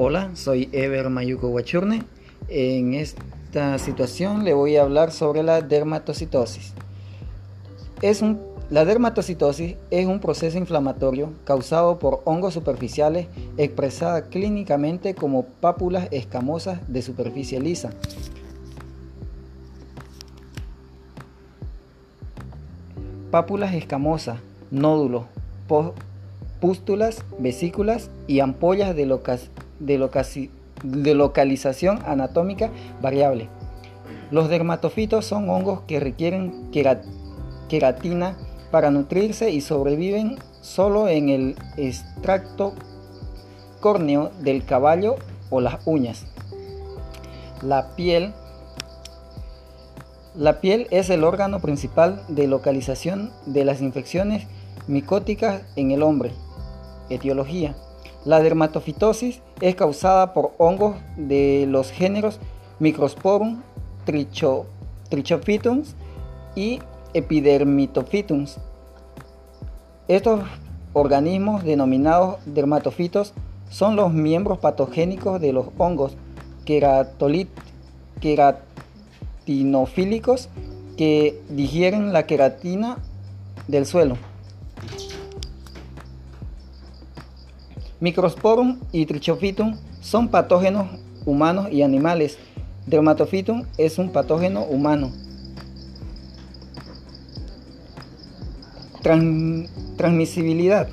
Hola, soy Ever Mayuko Huachurne. En esta situación le voy a hablar sobre la dermatocitosis. Es la dermatocitosis es un proceso inflamatorio causado por hongos superficiales expresada clínicamente como pápulas escamosas de superficie lisa. Pápulas escamosas, nódulos, pústulas, vesículas y ampollas de, de, localización anatómica variable. Los dermatofitos son hongos que requieren queratina para nutrirse y sobreviven solo en el extracto córneo del caballo o las uñas. La piel la piel es el órgano principal de localización de las infecciones micóticas en el hombre. Etiología. La dermatofitosis es causada por hongos de los géneros Microsporum, tricho, y Epidermitophytum. Estos organismos denominados dermatofitos son los miembros patogénicos de los hongos queratinofílicos que digieren la queratina del suelo. Microsporum y Trichophytum son patógenos humanos y animales. Dermatophytum es un patógeno humano. transmisibilidad.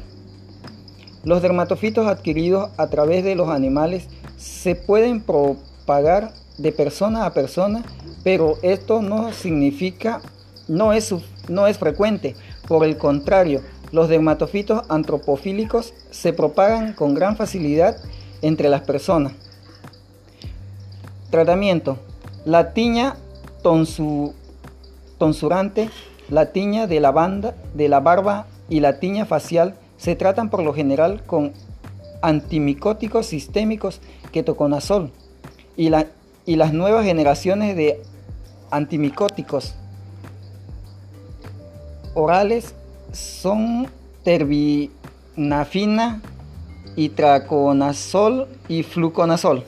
Los dermatofitos adquiridos a través de los animales se pueden propagar de persona a persona, pero esto no significa, no es, no es frecuente. Por el contrario, los dermatofitos antropofílicos se propagan con gran facilidad entre las personas. Tratamiento. La tiña tonsurante, la tiña de la, banda, de la barba y la tiña facial se tratan por lo general con antimicóticos sistémicos ketoconazol y, la, y las nuevas generaciones de antimicóticos orales son terbinafina, traconazol y fluconazol.